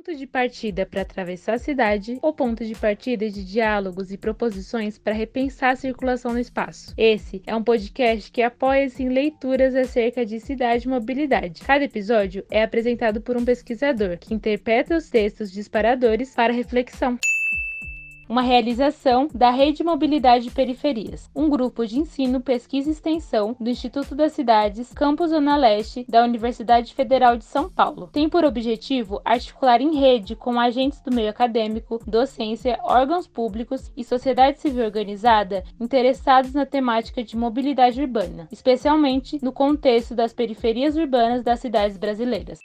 ponto de partida para atravessar a cidade ou ponto de partida de diálogos e proposições para repensar a circulação no espaço. Esse é um podcast que apoia-se em leituras acerca de cidade e mobilidade. Cada episódio é apresentado por um pesquisador que interpreta os textos disparadores para reflexão uma realização da Rede Mobilidade Periferias, um grupo de ensino, pesquisa e extensão do Instituto das Cidades, Campus Zona Leste, da Universidade Federal de São Paulo. Tem por objetivo articular em rede com agentes do meio acadêmico, docência, órgãos públicos e sociedade civil organizada interessados na temática de mobilidade urbana, especialmente no contexto das periferias urbanas das cidades brasileiras.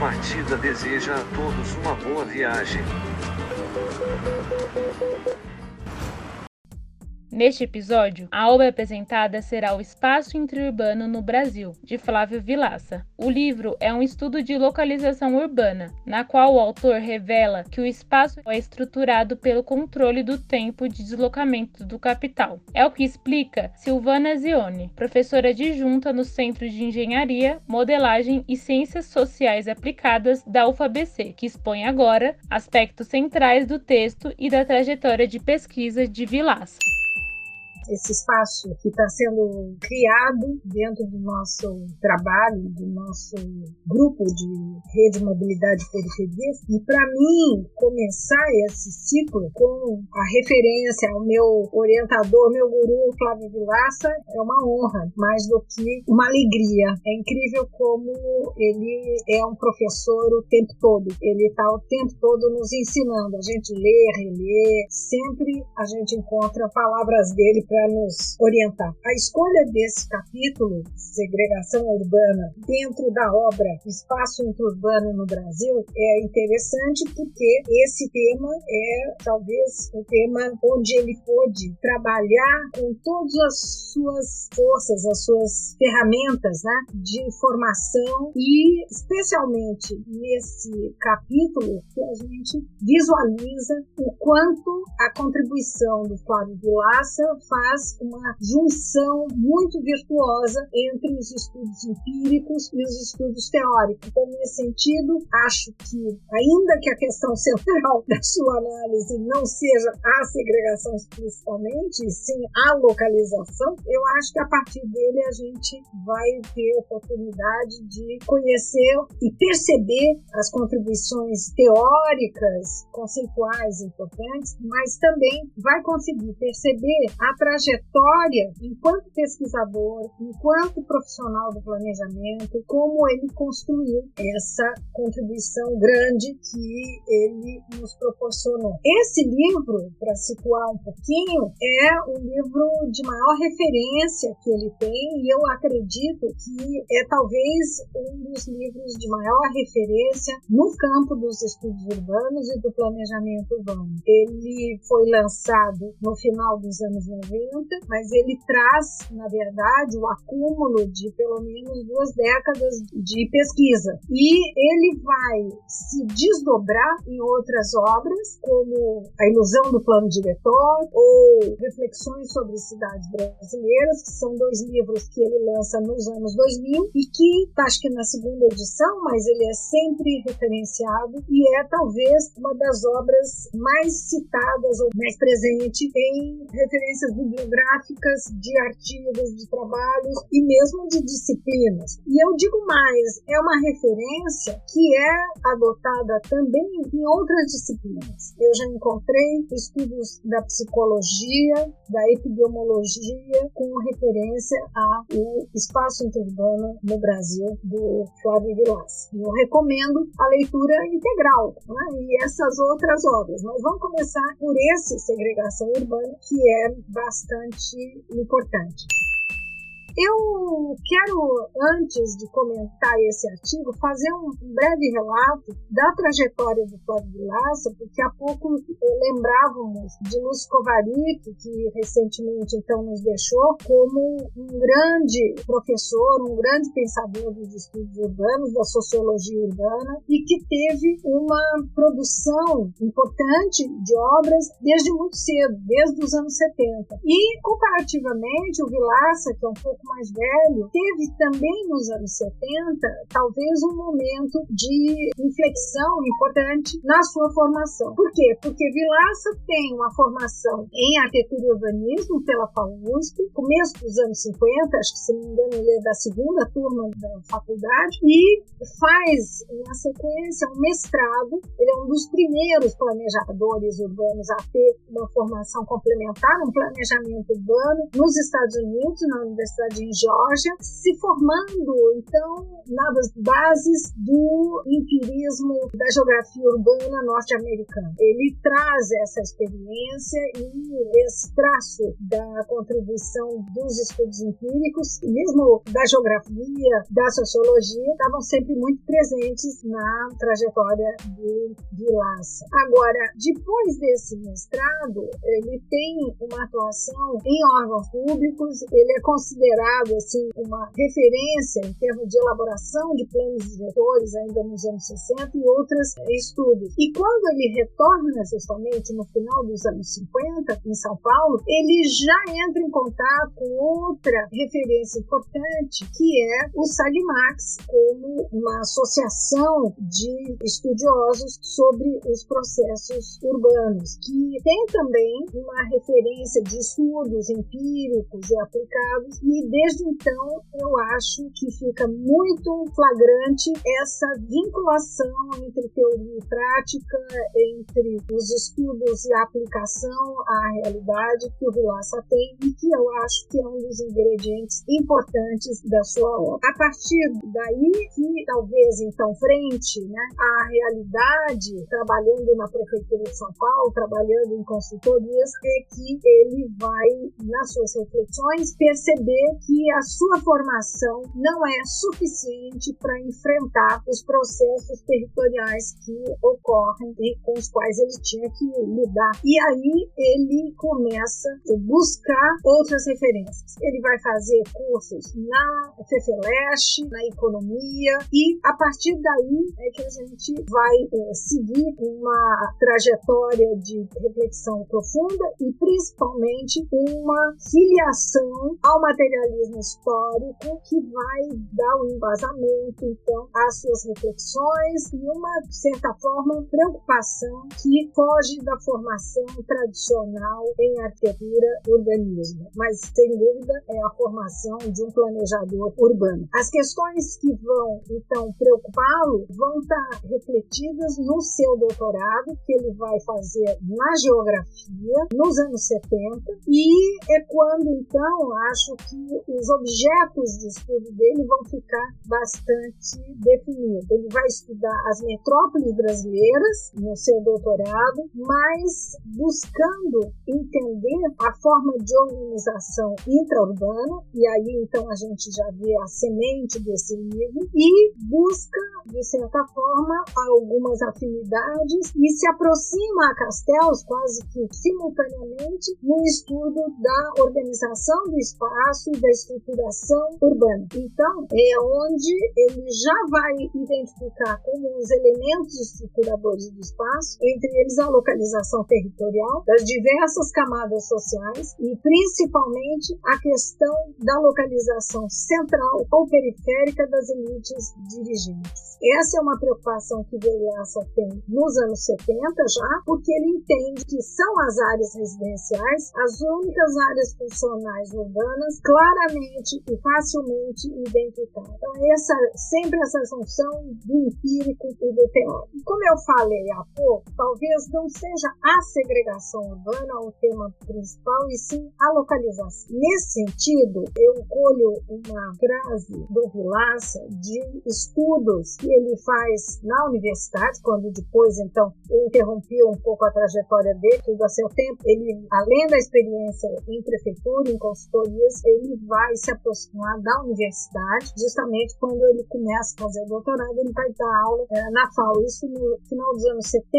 Partida deseja a todos uma boa viagem. Neste episódio, a obra apresentada será O Espaço Interurbano no Brasil, de Flávio Vilaça. O livro é um estudo de localização urbana, na qual o autor revela que o espaço é estruturado pelo controle do tempo de deslocamento do capital. É o que explica Silvana Zione, professora adjunta no Centro de Engenharia, Modelagem e Ciências Sociais Aplicadas da UFABC, que expõe agora aspectos centrais do texto e da trajetória de pesquisa de Vilaça esse espaço que está sendo criado dentro do nosso trabalho, do nosso grupo de rede mobilidade periferias. E para mim, começar esse ciclo com a referência ao meu orientador, meu guru Flávio Vilaça, é uma honra, mais do que uma alegria. É incrível como ele é um professor o tempo todo. Ele está o tempo todo nos ensinando. A gente lê, relê, sempre a gente encontra palavras dele para nos orientar. A escolha desse capítulo, Segregação Urbana, dentro da obra Espaço Interurbano no Brasil, é interessante porque esse tema é talvez o tema onde ele pôde trabalhar com todas as suas forças, as suas ferramentas né, de formação e, especialmente nesse capítulo, que a gente visualiza o quanto a contribuição do Flávio Vilaça faz uma junção muito virtuosa entre os estudos empíricos e os estudos teóricos. Então, nesse sentido, acho que, ainda que a questão central da sua análise não seja a segregação explicitamente, e sim a localização, eu acho que a partir dele a gente vai ter oportunidade de conhecer e perceber as contribuições teóricas, conceituais importantes, mas também vai conseguir perceber a trajetória enquanto pesquisador, enquanto profissional do planejamento, como ele construiu essa contribuição grande que ele nos proporcionou. Esse livro, para situar um pouquinho, é o livro de maior referência que ele tem e eu acredito que é talvez um dos livros de maior referência no campo dos estudos urbanos e do planejamento urbano. Ele foi lançado no final dos anos 90, mas ele traz, na verdade, o acúmulo de pelo menos duas décadas de pesquisa. E ele vai se desdobrar em outras obras, como A Ilusão do Plano Diretor ou Reflexões sobre Cidades Brasileiras, que são dois livros que ele lança nos anos 2000 e que, acho que na segunda edição, mas ele é sempre referenciado e é talvez uma das obras mais citadas ou mais presente em referências bibliográficas de artigos, de trabalhos e mesmo de disciplinas. E eu digo mais, é uma referência que é adotada também em outras disciplinas. Eu já encontrei estudos da psicologia, da epidemiologia, com referência ao espaço interurbano no Brasil, do Flávio Vilas. Eu recomendo a leitura integral né? e essas outras obras, mas vamos começar por esse Segregação Urbana, que é bastante importante. Eu quero, antes de comentar esse artigo, fazer um breve relato da trajetória do Flávio Vilaça, porque há pouco lembrávamos de Lúcio Kovarik, que recentemente então nos deixou, como um grande professor, um grande pensador dos estudos urbanos, da sociologia urbana, e que teve uma produção importante de obras desde muito cedo, desde os anos 70. E, comparativamente, o Vilaça, que é um pouco mais velho, teve também nos anos 70, talvez um momento de inflexão importante na sua formação. Por quê? Porque Vilaça tem uma formação em arquitetura e urbanismo pela FAUSP, começo dos anos 50, acho que se não me engano ele é da segunda turma da faculdade, e faz na sequência um mestrado. Ele é um dos primeiros planejadores urbanos a ter uma formação complementar, um planejamento urbano nos Estados Unidos, na Universidade de Georgia, se formando então nas bases do empirismo da geografia urbana norte-americana. Ele traz essa experiência e esse traço da contribuição dos estudos empíricos, mesmo da geografia, da sociologia, estavam sempre muito presentes na trajetória de Vilaça. Agora, depois desse mestrado, ele tem uma atuação em órgãos públicos, ele é considerado assim uma referência em termos de elaboração de planos diretores ainda nos anos 60 e outros estudos. E quando ele retorna justamente no final dos anos 50 em São Paulo, ele já entra em contato com outra referência importante, que é o SAGMAX, como uma associação de estudiosos sobre os processos urbanos, que tem também uma referência de estudos empíricos e aplicados, e desde então eu acho que fica muito flagrante essa vinculação entre teoria e prática, entre os estudos e a aplicação à realidade que o Vilaça tem e que eu acho que é um dos ingredientes importantes da sua obra. A partir daí que talvez então frente né, à realidade, trabalhando na prefeitura de São Paulo, trabalhando em consultorias, é que ele vai nas suas reflexões perceber que a sua formação não é suficiente para enfrentar os processos territoriais que ocorrem e com os quais ele tinha que lidar. E aí ele começa a buscar outras referências. Ele vai fazer cursos na FEFELESH, na economia, e a partir daí é que a gente vai é, seguir uma trajetória de reflexão profunda e principalmente uma filiação ao materialismo histórico que vai dar o um embasamento então às suas reflexões e uma de certa forma preocupação que foge da formação tradicional em arquitetura urbanismo, mas sem dúvida é a formação de um planejador urbano. As questões que vão então preocupá-lo vão estar refletidas no seu doutorado que ele vai fazer na geografia nos anos 70 e é quando então acho que os objetos de estudo dele vão ficar bastante definidos. Ele vai estudar as metrópoles brasileiras no seu doutorado, mas buscando entender a forma de organização intraurbana, e aí então a gente já vê a semente desse livro, e busca, de certa forma, algumas afinidades e se aproxima a Castells quase que simultaneamente no estudo da organização do espaço e da estruturação urbana. Então, é onde ele já vai identificar como os elementos estruturadores do espaço, entre eles a localização territorial das diversas camadas sociais e principalmente a questão da localização central ou periférica das elites dirigentes. Essa é uma preocupação que Vilaça tem nos anos 70 já, porque ele entende que são as áreas residenciais as únicas áreas funcionais urbanas claramente e facilmente identificadas. Então, essa, sempre essa função do empírico e do teórico. Como eu falei há pouco, talvez não seja a segregação urbana o tema principal, e sim a localização. Nesse sentido, eu colho uma frase do Vilaça de estudos que ele faz na universidade, quando depois, então, eu interrompi um pouco a trajetória dele, tudo a seu tempo. Ele, além da experiência em prefeitura, em consultorias, ele vai se aproximar da universidade, justamente quando ele começa a fazer o doutorado, ele vai dar aula é, na FAO, isso no final dos anos 70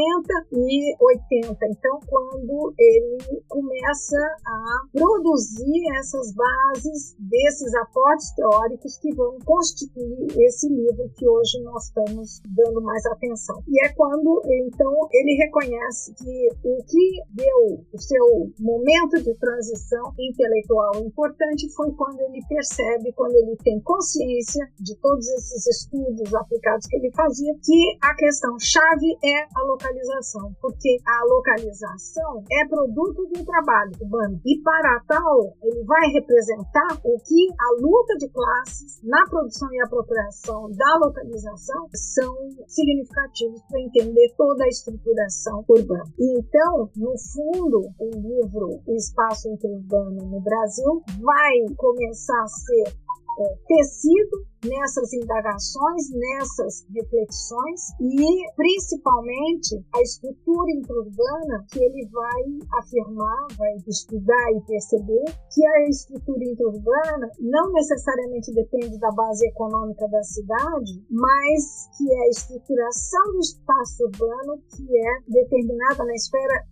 e 80. Então, quando ele começa a produzir essas bases desses aportes teóricos que vão constituir esse livro que hoje nós estamos dando mais atenção. E é quando, então, ele reconhece que o que deu o seu momento de transição intelectual importante foi quando ele percebe, quando ele tem consciência de todos esses estudos aplicados que ele fazia, que a questão chave é a localização, porque a localização é produto do trabalho urbano. E para tal, ele vai representar o que a luta de classes na produção e apropriação da localização são significativos para entender toda a estruturação urbana. E então, no fundo, o livro O Espaço Interurbano no Brasil vai começar a ser é, tecido nessas indagações, nessas reflexões e principalmente a estrutura intraurbana que ele vai afirmar, vai estudar e perceber que a estrutura intraurbana não necessariamente depende da base econômica da cidade, mas que é a estruturação do espaço urbano que é determinada na esfera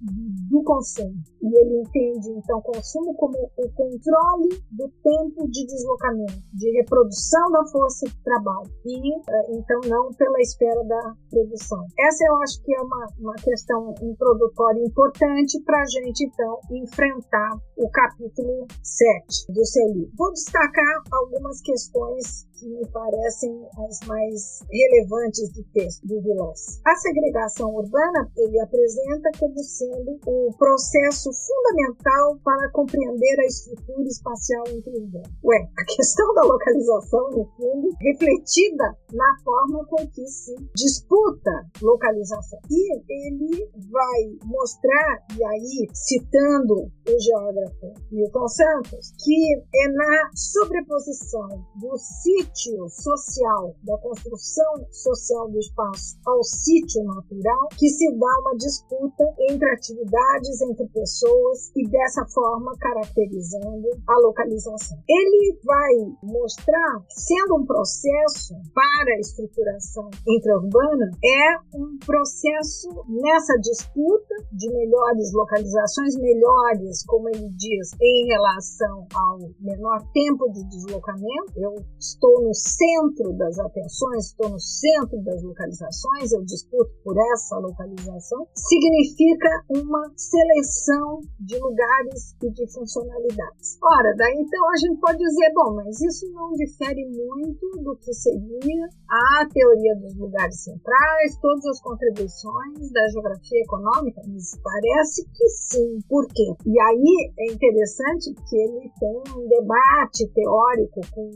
do consumo. E ele entende então consumo como o controle do tempo de deslocamento, de reprodução da força de trabalho e eh, então não pela espera da produção. Essa eu acho que é uma, uma questão introdutória importante para a gente então enfrentar o capítulo 7 do seu livro. Vou destacar algumas questões que me parecem as mais relevantes do texto do Vilas. A segregação urbana ele apresenta como sendo o processo fundamental para compreender a estrutura espacial interurbana. Ué, a questão da localização, no fundo, refletida na forma com que se disputa localização. E ele vai mostrar, e aí citando o geógrafo Milton Santos, que é na sobreposição do sítio sítio social, da construção social do espaço ao sítio natural, que se dá uma disputa entre atividades, entre pessoas e dessa forma caracterizando a localização. Ele vai mostrar, sendo um processo para a estruturação intraurbana, é um processo nessa disputa de melhores localizações, melhores, como ele diz, em relação ao menor tempo de deslocamento. Eu estou no centro das atenções, estou no centro das localizações, eu disputo por essa localização, significa uma seleção de lugares e de funcionalidades. Ora, daí então a gente pode dizer, bom, mas isso não difere muito do que seria a teoria dos lugares centrais, todas as contribuições da geografia econômica, mas parece que sim. Por quê? E aí é interessante que ele tem um debate teórico com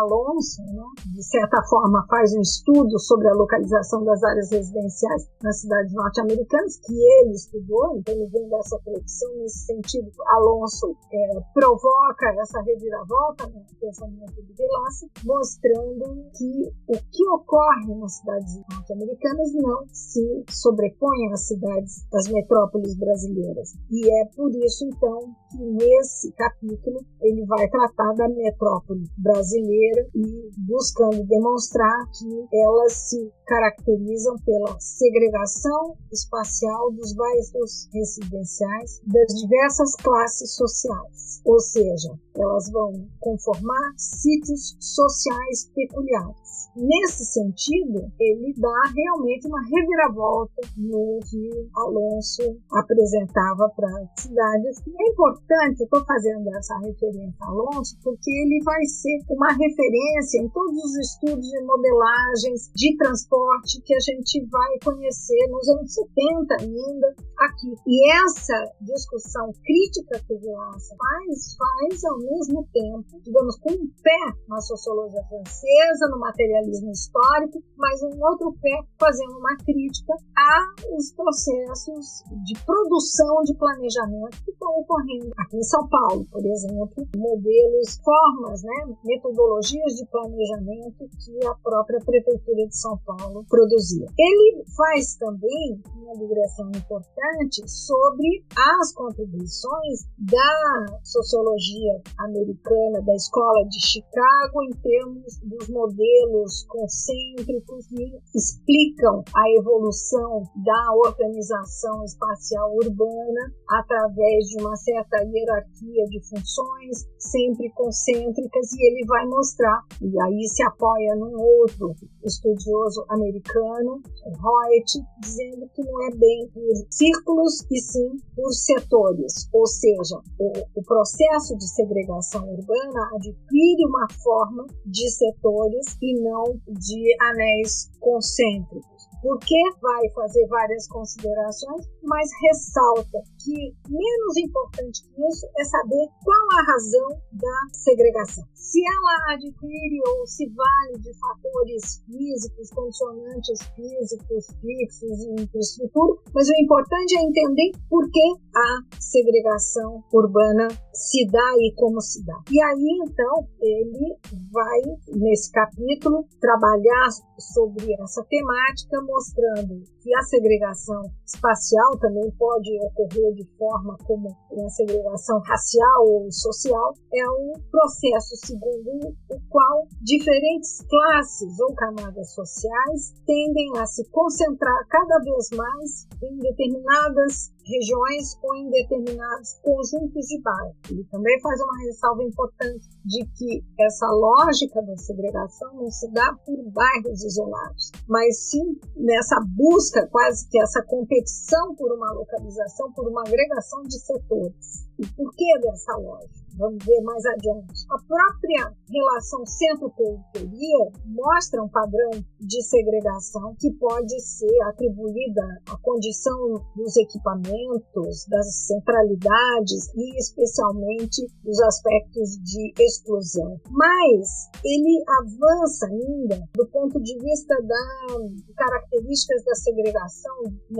Alonso né, de certa forma, faz um estudo sobre a localização das áreas residenciais nas cidades norte-americanas, que ele estudou, então ele vem dessa predicção nesse sentido. Alonso é, provoca essa reviravolta no pensamento de Velasco, mostrando que o que ocorre nas cidades norte-americanas não se sobrepõe às cidades das metrópoles brasileiras. E é por isso, então, que nesse capítulo ele vai tratar da metrópole brasileira e buscando demonstrar que elas se caracterizam pela segregação espacial dos bairros residenciais das diversas classes sociais, ou seja, elas vão conformar sítios sociais peculiares. Nesse sentido, ele dá realmente uma reviravolta no que Alonso apresentava para as cidades. É importante, eu estou fazendo essa referência a Alonso, porque ele vai ser uma referência em todos os estudos e modelagens de transporte que a gente vai conhecer nos anos 70 ainda aqui. E essa discussão crítica que o Vilaça faz, faz ao mesmo tempo, digamos, com um pé na sociologia francesa, no materialismo histórico, mas um outro pé fazendo uma crítica aos processos de produção de planejamento que estão ocorrendo aqui em São Paulo, por exemplo, modelos, formas, né, metodologias de planejamento que a própria Prefeitura de São Paulo produzia. Ele faz também uma digressão importante sobre as contribuições da sociologia americana, da escola de Chicago, em termos dos modelos concêntricos que explicam a evolução da organização espacial urbana através de uma certa hierarquia de funções, sempre concêntricas, e ele vai mostrar, e aí se apoia num outro estudioso americano, Hoyt, dizendo que não é bem por círculos e sim por setores, ou seja, o, o processo de segregação urbana adquire uma forma de setores e não de anéis concêntricos porque vai fazer várias considerações, mas ressalta que menos importante que isso é saber qual a razão da segregação. Se ela adquire ou se vale de fatores físicos, condicionantes físicos, fixos e infraestrutura, mas o importante é entender por que a segregação urbana se dá e como se dá. E aí, então, ele vai, nesse capítulo, trabalhar sobre essa temática, mostrando que a segregação espacial também pode ocorrer de forma como uma segregação racial ou social, é um processo segundo o qual diferentes classes ou camadas sociais tendem a se concentrar cada vez mais em determinadas regiões ou em determinados conjuntos de bairros. Ele também faz uma ressalva importante de que essa lógica da segregação não se dá por bairros isolados, mas sim nessa busca, quase que essa competição por uma localização, por uma agregação de setores. E por que dessa lógica? Vamos ver mais adiante. A própria relação centro-periferia mostra um padrão de segregação que pode ser atribuída à condição dos equipamentos, das centralidades e especialmente dos aspectos de exclusão. Mas ele avança ainda do ponto de vista das características da segregação,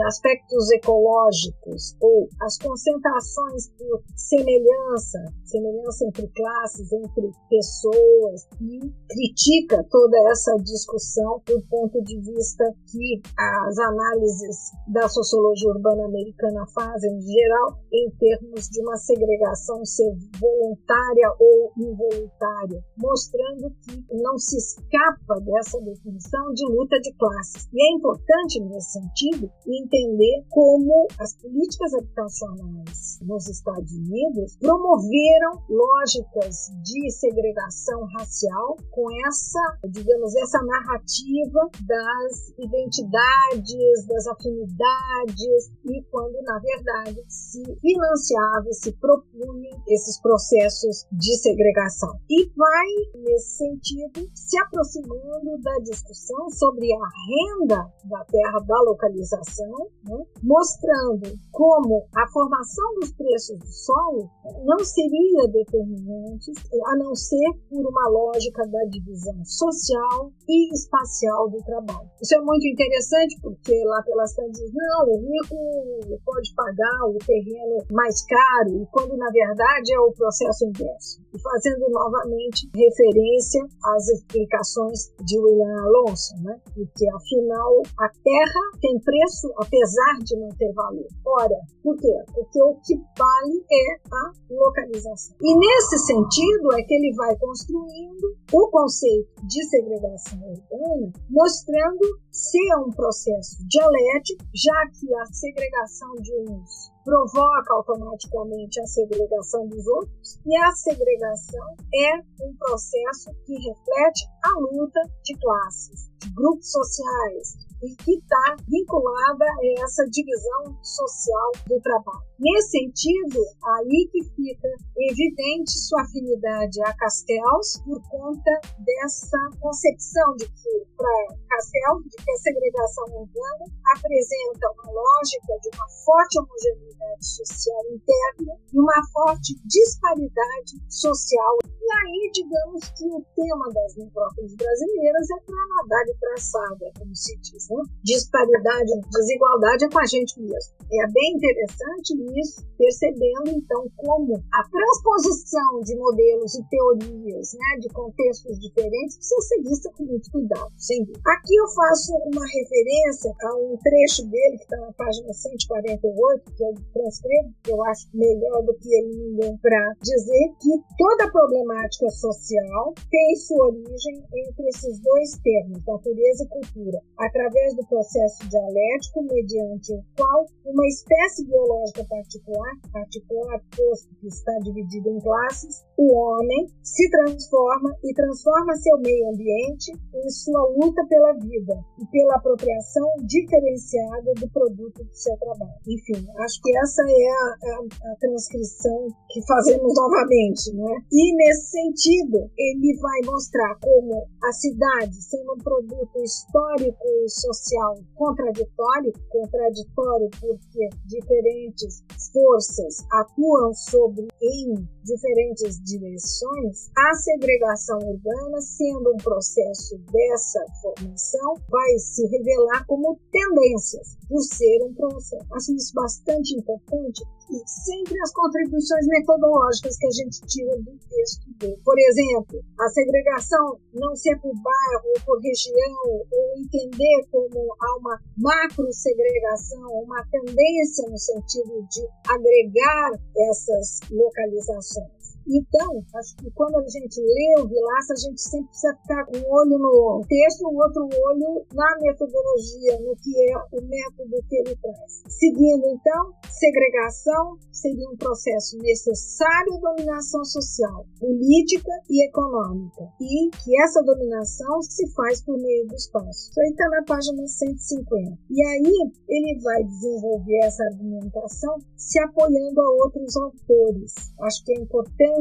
aspectos ecológicos ou as concentrações por semelhança semelhança entre classes, entre pessoas, e critica toda essa discussão do ponto de vista que as análises da sociologia urbana americana fazem, em geral, em termos de uma segregação ser voluntária ou involuntária, mostrando que não se escapa dessa definição de luta de classes. E é importante, nesse sentido, entender como as políticas habitacionais nos Estados Unidos promoveram lógicas de segregação racial com essa, digamos, essa narrativa das identidades, das afinidades e quando na verdade se financiava e se propunha esses processos de segregação. E vai nesse sentido se aproximando da discussão sobre a renda da terra da localização, né? mostrando como a formação dos preços do solo não seria determinantes, a não ser por uma lógica da divisão social e espacial do trabalho. Isso é muito interessante porque lá pelas tantas diz, não, o rico pode pagar o terreno mais caro, e quando na verdade é o processo inverso. Fazendo novamente referência às explicações de William Alonso, né? porque afinal a terra tem preço apesar de não ter valor. Ora, por quê? Porque o que vale é a localização. E nesse sentido é que ele vai construindo o conceito de segregação urbana, mostrando ser um processo dialético, já que a segregação de uns provoca automaticamente a segregação dos outros, e a segregação é um processo que reflete a luta de classes, de grupos sociais, e que está vinculada a essa divisão social do trabalho. Nesse sentido, aí que fica evidente sua afinidade a Castells por conta dessa concepção de que, para Castells, de que a segregação urbana apresenta uma lógica de uma forte homogeneidade social interna e uma forte disparidade social. E aí, digamos que o tema das metrópoles brasileiras é para nadar e traçada, como se diz. Né? Disparidade, desigualdade é com a gente mesmo. É bem interessante isso, percebendo então como a transposição de modelos e teorias, né, de contextos diferentes, precisa ser vista com muito cuidado, sem dúvida. Aqui eu faço uma referência a um trecho dele que está na página 148, que eu transcrevo, que eu acho melhor do que ele ninguém para dizer que toda problemática social tem sua origem entre esses dois termos, natureza e cultura, através do processo dialético mediante o qual uma espécie biológica particular, particular posto que está dividida em classes, o homem se transforma e transforma seu meio ambiente em sua luta pela vida e pela apropriação diferenciada do produto do seu trabalho. Enfim, acho que essa é a, a, a transcrição que fazemos novamente, né? E nesse sentido, ele vai mostrar como a cidade, sendo um produto histórico e social contraditório, contraditório porque diferentes forças atuam sobre em diferentes direções, a segregação urbana, sendo um processo dessa formação, vai se revelar como tendências, por ser um processo. Acho isso bastante importante e sempre as contribuições metodológicas que a gente tira do texto dele. Por exemplo, a segregação não ser por bairro ou por região, ou entender como há uma macro segregação, uma tendência no sentido de agregar essas localizações. Então, acho que quando a gente lê o Vilaça, a gente sempre precisa ficar com um olho no texto e um outro olho na metodologia, no que é o método que ele traz. Seguindo, então, segregação seria um processo necessário à dominação social, política e econômica, e que essa dominação se faz por meio do espaço. Isso aí está na página 150. E aí ele vai desenvolver essa argumentação se apoiando a outros autores. Acho que é importante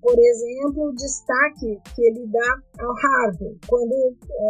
por exemplo, o destaque que ele dá ao Harvey, quando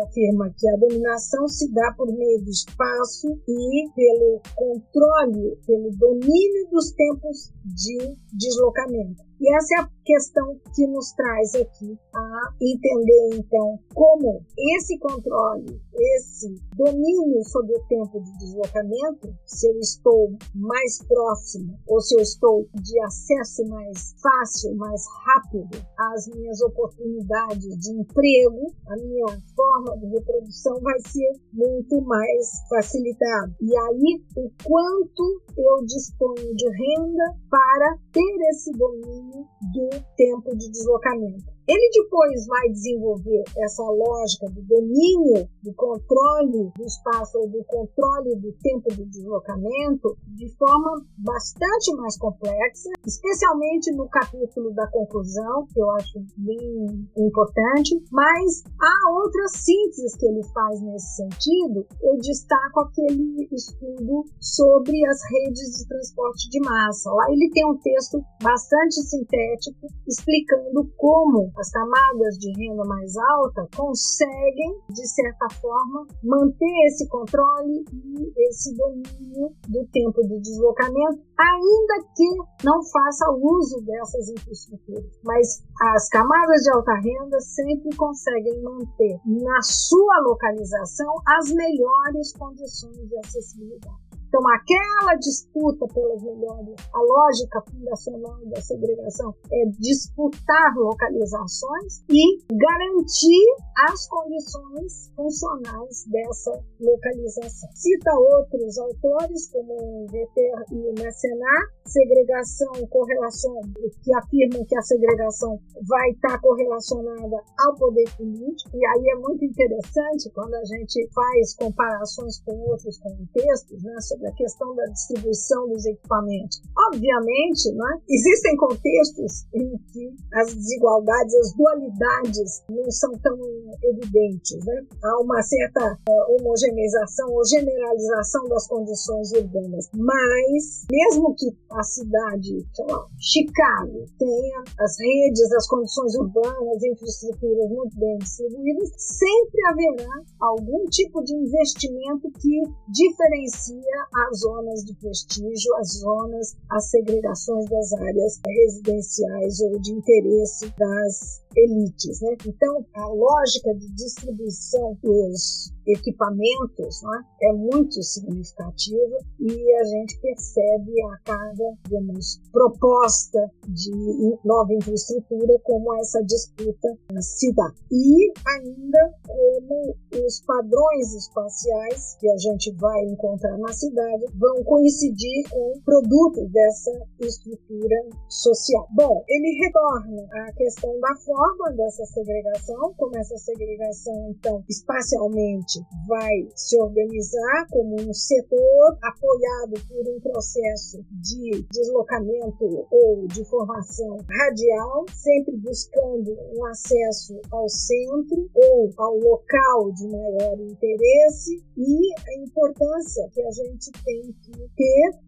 afirma que a dominação se dá por meio do espaço e pelo controle, pelo domínio dos tempos de deslocamento. E essa é a questão que nos traz aqui a entender, então, como esse controle, esse domínio sobre o tempo de deslocamento, se eu estou mais próximo ou se eu estou de acesso mais fácil, mais rápido às minhas oportunidades de emprego, a minha forma de reprodução vai ser muito mais facilitada. E aí, o quanto eu disponho de renda para ter esse domínio do tempo de deslocamento. Ele depois vai desenvolver essa lógica do domínio, do controle do espaço ou do controle do tempo de deslocamento de forma bastante mais complexa, especialmente no capítulo da conclusão, que eu acho bem importante, mas há outras sínteses que ele faz nesse sentido. Eu destaco aquele estudo sobre as redes de transporte de massa. Lá ele tem um texto bastante sintético explicando como as camadas de renda mais alta conseguem, de certa forma, manter esse controle e esse domínio do tempo de deslocamento, ainda que não faça uso dessas infraestruturas. Mas as camadas de alta renda sempre conseguem manter na sua localização as melhores condições de acessibilidade. Então, aquela disputa pelas melhores, a lógica fundacional da segregação é disputar localizações e garantir as condições funcionais dessa localização. Cita outros autores, como Vetter e Massenar, segregação correlação, que afirmam que a segregação vai estar correlacionada ao poder político, e aí é muito interessante quando a gente faz comparações com outros contextos, né, sobre a questão da distribuição dos equipamentos. Obviamente, né, existem contextos em que as desigualdades, as dualidades não são tão evidentes. Né? Há uma certa uh, homogeneização ou generalização das condições urbanas. Mas, mesmo que a cidade, sei lá, Chicago, tenha as redes, as condições urbanas, infraestruturas muito bem distribuídas, sempre haverá algum tipo de investimento que diferencia as zonas de prestígio, as zonas, as segregações das áreas residenciais ou de interesse das elites. Né? Então, a lógica de distribuição dos equipamentos né, é muito significativa e a gente percebe a cada digamos, proposta de nova infraestrutura como essa disputa se dá. E ainda como os padrões espaciais que a gente vai encontrar na cidade vão coincidir com produtos dessa estrutura social. Bom, ele retorna à questão da forma dessa segregação, como essa segregação, então, espacialmente vai se organizar como um setor apoiado por um processo de deslocamento ou de formação radial, sempre buscando um acesso ao centro ou ao local de maior interesse e a importância que a gente tem que ter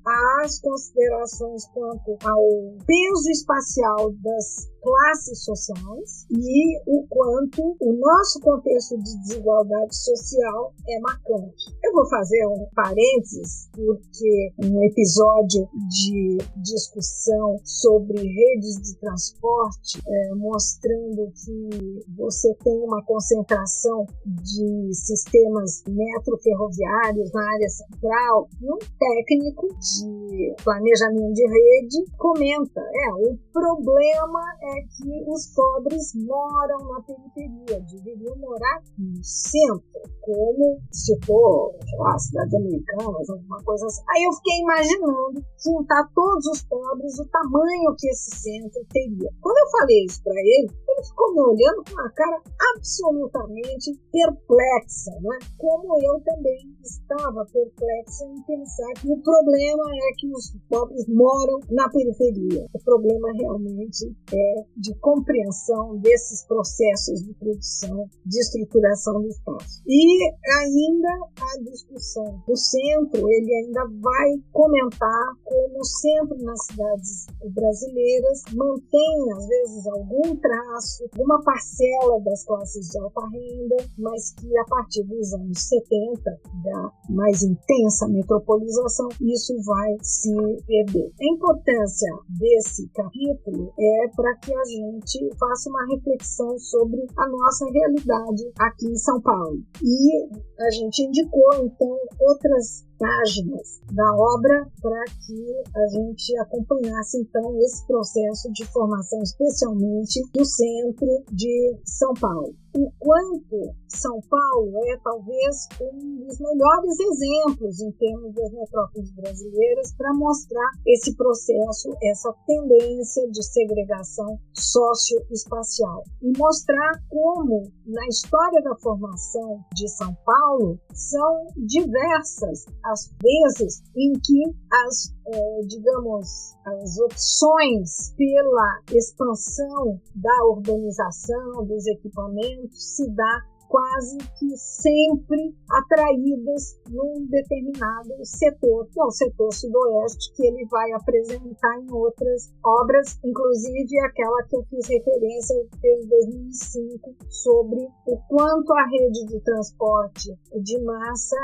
as considerações quanto ao peso espacial das classes sociais e o quanto o nosso contexto de desigualdade social é marcante. Eu vou fazer um parênteses, porque um episódio de discussão sobre redes de transporte, é, mostrando que você tem uma concentração de sistemas metroferroviários na área central, um técnico de planejamento de rede comenta: é, o problema é é que os pobres moram na periferia, deveriam morar no centro, como for, sei lá, cidades americanas, alguma coisa assim. Aí eu fiquei imaginando juntar todos os pobres, o tamanho que esse centro teria. Quando eu falei isso para ele, ele ficou me olhando com uma cara absolutamente perplexa, né? Como eu também estava perplexa em pensar que o problema é que os pobres moram na periferia. O problema realmente é de compreensão desses processos de produção, de estruturação do espaço. E ainda a discussão do centro, ele ainda vai comentar como o centro nas cidades brasileiras mantém, às vezes, algum traço, uma parcela das classes de alta renda, mas que a partir dos anos 70, da mais intensa metropolização, isso vai se perder. A importância desse capítulo é para que a gente faça uma reflexão sobre a nossa realidade aqui em São Paulo. E a gente indicou, então, outras páginas da obra para que a gente acompanhasse então esse processo de formação, especialmente no centro de São Paulo. O quanto São Paulo é talvez um dos melhores exemplos em termos das metrópoles brasileiras para mostrar esse processo, essa tendência de segregação socioespacial. E mostrar como na história da formação de São Paulo são diversas as vezes em que as, eh, digamos, as opções pela expansão da urbanização, dos equipamentos se dá quase que sempre atraídas num determinado setor, que é o setor sudoeste, que ele vai apresentar em outras obras, inclusive aquela que eu fiz referência desde 2005 sobre o quanto a rede de transporte de massa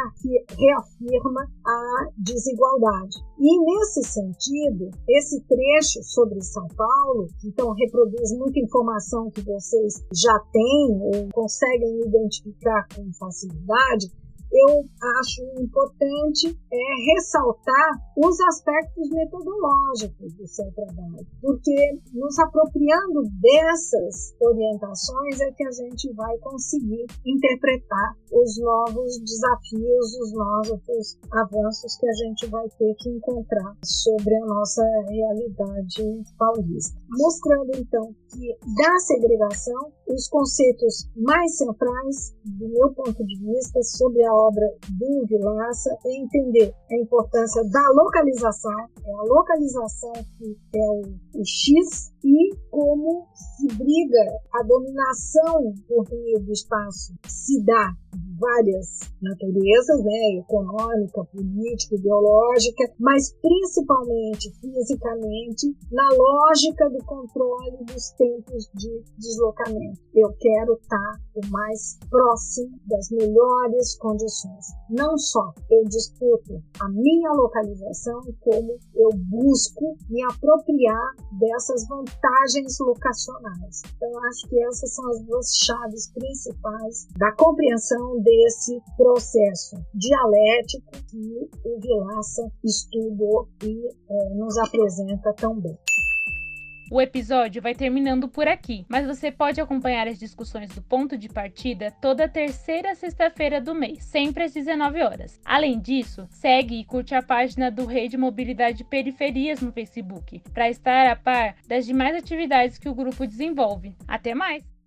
reafirma a desigualdade. E nesse sentido, esse trecho sobre São Paulo, então reproduz muita informação que vocês já têm ou conseguem identificar com facilidade, eu acho importante é, ressaltar os aspectos metodológicos do seu trabalho, porque nos apropriando dessas orientações é que a gente vai conseguir interpretar os novos desafios, os novos avanços que a gente vai ter que encontrar sobre a nossa realidade paulista. Mostrando então que da segregação, os conceitos mais centrais, do meu ponto de vista, sobre a do Vilaça é entender a importância da localização, é a localização que é o, o X, e como se briga a dominação por meio do espaço se dá várias naturezas, né, econômica, política, ideológica, mas principalmente fisicamente na lógica do controle dos tempos de deslocamento. Eu quero estar o mais próximo das melhores condições. Não só eu disputo a minha localização, como eu busco me apropriar dessas vantagens locacionais. Então, acho que essas são as duas chaves principais da compreensão desse processo dialético que o Vilaça estudou e eh, nos apresenta tão bem. O episódio vai terminando por aqui, mas você pode acompanhar as discussões do ponto de partida toda terceira sexta-feira do mês, sempre às 19 horas. Além disso, segue e curte a página do Rede Mobilidade Periferias no Facebook, para estar a par das demais atividades que o grupo desenvolve. Até mais!